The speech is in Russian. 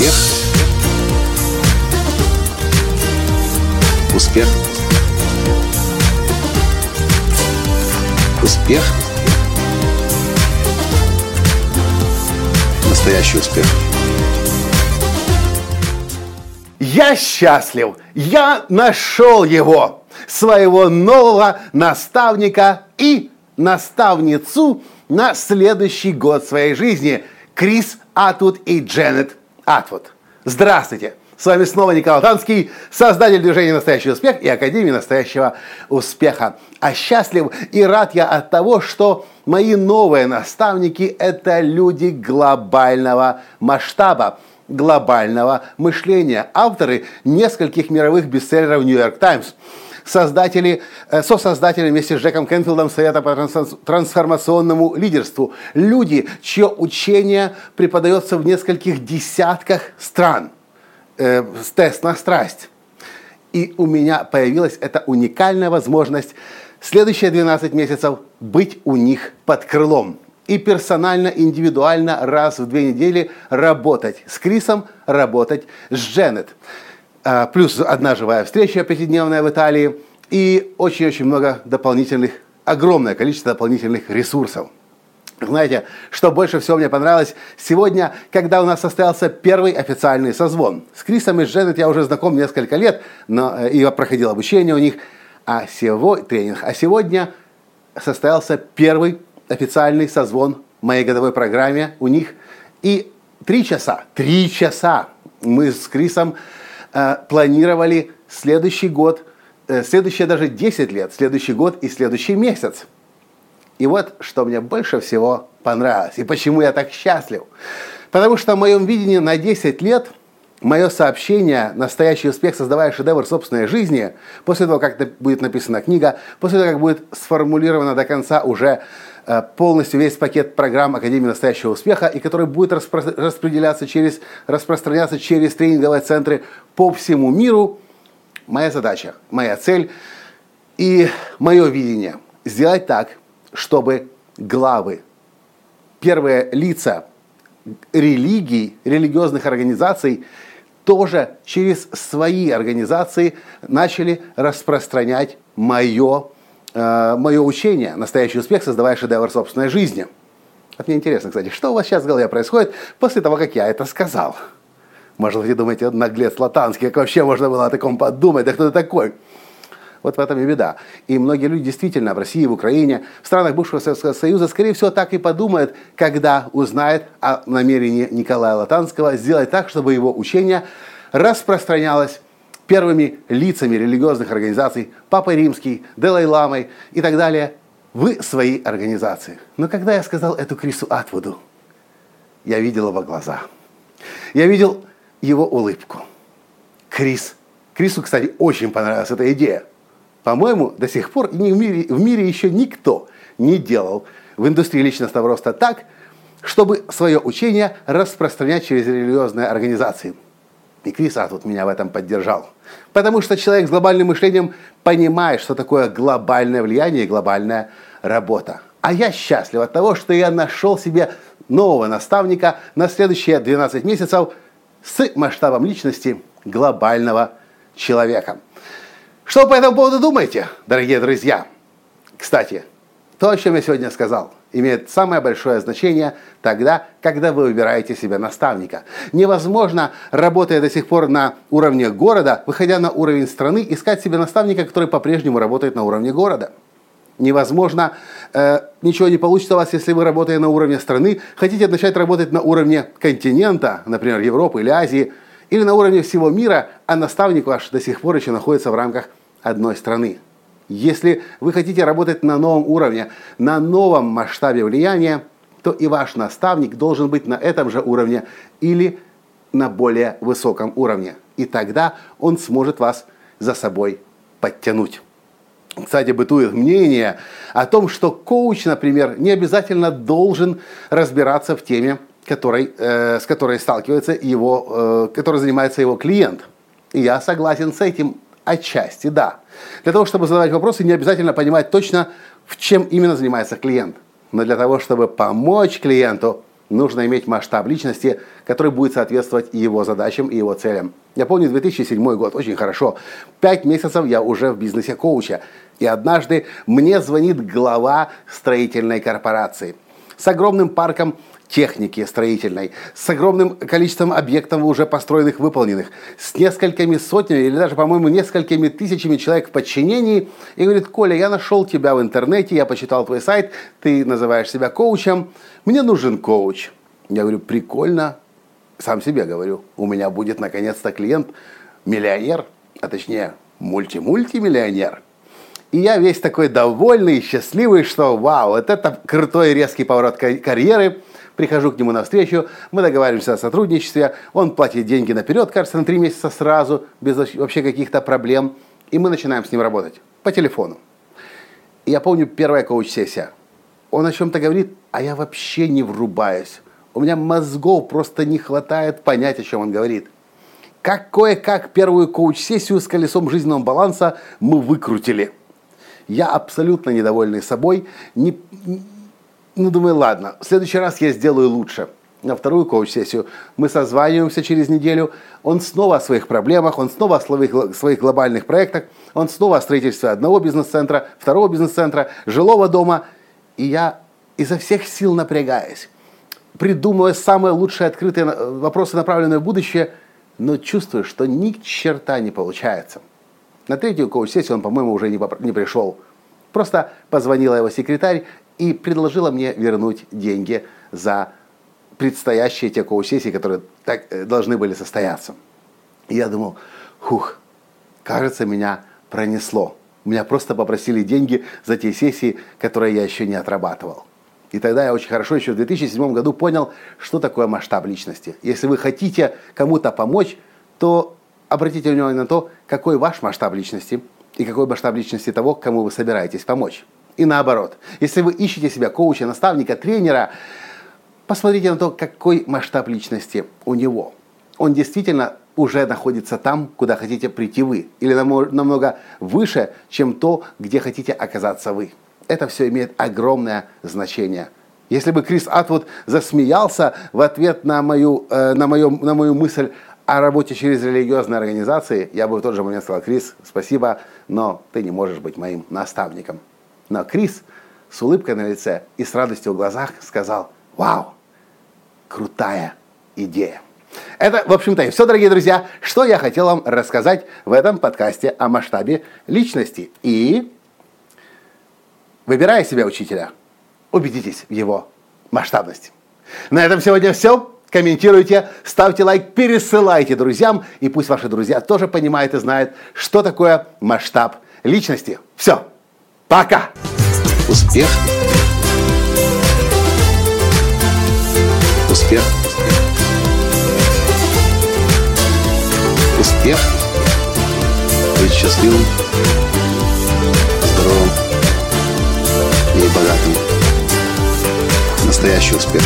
Успех. Успех. Успех. Настоящий успех. Я счастлив! Я нашел его! Своего нового наставника и наставницу на следующий год своей жизни. Крис Атвуд и Дженнет Атвуд. Здравствуйте! С вами снова Николай Танский, создатель движения «Настоящий успех» и Академии «Настоящего успеха». А счастлив и рад я от того, что мои новые наставники – это люди глобального масштаба, глобального мышления, авторы нескольких мировых бестселлеров «Нью-Йорк Таймс», создатели, э, сосоздатели вместе с Джеком Кенфилдом Совета по трансформационному лидерству. Люди, чье учение преподается в нескольких десятках стран. Э, тест на страсть. И у меня появилась эта уникальная возможность следующие 12 месяцев быть у них под крылом. И персонально, индивидуально раз в две недели работать с Крисом, работать с Дженнет. А, плюс одна живая встреча пятидневная в Италии и очень-очень много дополнительных, огромное количество дополнительных ресурсов. Знаете, что больше всего мне понравилось? Сегодня, когда у нас состоялся первый официальный созвон. С Крисом и Дженнет я уже знаком несколько лет, но э, и проходил обучение у них, а сегодня, тренинг. А сегодня состоялся первый официальный созвон в моей годовой программе у них. И три часа, три часа мы с Крисом Э, планировали следующий год, э, следующие даже 10 лет, следующий год и следующий месяц. И вот, что мне больше всего понравилось, и почему я так счастлив. Потому что в моем видении на 10 лет мое сообщение «Настоящий успех, создавая шедевр собственной жизни», после того, как будет написана книга, после того, как будет сформулировано до конца уже полностью весь пакет программ Академии настоящего успеха, и который будет распределяться через, распространяться через тренинговые центры по всему миру. Моя задача, моя цель и мое видение – сделать так, чтобы главы, первые лица религий, религиозных организаций тоже через свои организации начали распространять мое э, мое учение «Настоящий успех, создавая шедевр собственной жизни». Вот мне интересно, кстати, что у вас сейчас в голове происходит после того, как я это сказал? Может, вы думаете, наглец Латанский, как вообще можно было о таком подумать, да кто ты такой? Вот в этом и беда. И многие люди действительно в России, в Украине, в странах бывшего Советского Союза, скорее всего, так и подумают, когда узнают о намерении Николая Латанского сделать так, чтобы его учение распространялось первыми лицами религиозных организаций, Папой Римский, Делай-Ламой и так далее, в свои организации. Но когда я сказал эту Крису Атвуду, я видел его глаза. Я видел его улыбку. Крис. Крису, кстати, очень понравилась эта идея. По-моему, до сих пор в мире, в мире еще никто не делал в индустрии личностного роста так, чтобы свое учение распространять через религиозные организации. И Крис Атвуд меня в этом поддержал. Потому что человек с глобальным мышлением понимает, что такое глобальное влияние и глобальная работа. А я счастлив от того, что я нашел себе нового наставника на следующие 12 месяцев с масштабом личности глобального человека. Что по этому поводу думаете, дорогие друзья? Кстати, то, о чем я сегодня сказал, имеет самое большое значение тогда, когда вы выбираете себе наставника. Невозможно, работая до сих пор на уровне города, выходя на уровень страны, искать себе наставника, который по-прежнему работает на уровне города. Невозможно, э, ничего не получится у вас, если вы, работая на уровне страны, хотите начать работать на уровне континента, например, Европы или Азии, или на уровне всего мира, а наставник ваш до сих пор еще находится в рамках одной страны. Если вы хотите работать на новом уровне, на новом масштабе влияния, то и ваш наставник должен быть на этом же уровне или на более высоком уровне. И тогда он сможет вас за собой подтянуть. Кстати, бытует мнение о том, что коуч, например, не обязательно должен разбираться в теме, которой, э, с которой сталкивается его, э, которой занимается его клиент. И я согласен с этим Отчасти, да. Для того, чтобы задавать вопросы, не обязательно понимать точно, в чем именно занимается клиент. Но для того, чтобы помочь клиенту, нужно иметь масштаб личности, который будет соответствовать его задачам и его целям. Я помню 2007 год очень хорошо. Пять месяцев я уже в бизнесе коуча. И однажды мне звонит глава строительной корпорации с огромным парком техники строительной, с огромным количеством объектов уже построенных, выполненных, с несколькими сотнями или даже, по-моему, несколькими тысячами человек в подчинении, и говорит, Коля, я нашел тебя в интернете, я почитал твой сайт, ты называешь себя коучем, мне нужен коуч. Я говорю, прикольно, сам себе говорю, у меня будет наконец-то клиент, миллионер, а точнее мульти-мультимиллионер. И я весь такой довольный и счастливый, что вау, вот это крутой резкий поворот карьеры – прихожу к нему навстречу, мы договариваемся о сотрудничестве, он платит деньги наперед, кажется, на три месяца сразу, без вообще каких-то проблем, и мы начинаем с ним работать по телефону. И я помню первая коуч-сессия. Он о чем-то говорит, а я вообще не врубаюсь. У меня мозгов просто не хватает понять, о чем он говорит. Как кое-как первую коуч-сессию с колесом жизненного баланса мы выкрутили. Я абсолютно недовольный собой, не, ну, думаю, ладно, в следующий раз я сделаю лучше. На вторую коуч-сессию мы созваниваемся через неделю. Он снова о своих проблемах, он снова о своих, своих глобальных проектах, он снова о строительстве одного бизнес-центра, второго бизнес-центра, жилого дома. И я изо всех сил напрягаюсь, придумывая самые лучшие открытые вопросы, направленные в будущее, но чувствую, что ни черта не получается. На третью коуч-сессию он, по-моему, уже не, не пришел. Просто позвонила его секретарь и предложила мне вернуть деньги за предстоящие те коуч-сессии, которые так, э, должны были состояться. И я думал, хух, кажется, меня пронесло. Меня просто попросили деньги за те сессии, которые я еще не отрабатывал. И тогда я очень хорошо еще в 2007 году понял, что такое масштаб личности. Если вы хотите кому-то помочь, то обратите внимание на то, какой ваш масштаб личности и какой масштаб личности того, кому вы собираетесь помочь. И наоборот. Если вы ищете себя коуча, наставника, тренера, посмотрите на то, какой масштаб личности у него. Он действительно уже находится там, куда хотите прийти вы. Или намного выше, чем то, где хотите оказаться вы. Это все имеет огромное значение. Если бы Крис Атвуд засмеялся в ответ на мою, э, на, мою, на мою мысль о работе через религиозные организации, я бы в тот же момент сказал, Крис, спасибо, но ты не можешь быть моим наставником. Но Крис с улыбкой на лице и с радостью в глазах сказал, вау, крутая идея. Это, в общем-то, и все, дорогие друзья, что я хотел вам рассказать в этом подкасте о масштабе личности. И, выбирая себя учителя, убедитесь в его масштабности. На этом сегодня все. Комментируйте, ставьте лайк, пересылайте друзьям, и пусть ваши друзья тоже понимают и знают, что такое масштаб личности. Все. Пока! Успех! Успех! Успех! Быть счастливым, здоровым и богатым. Настоящий успех!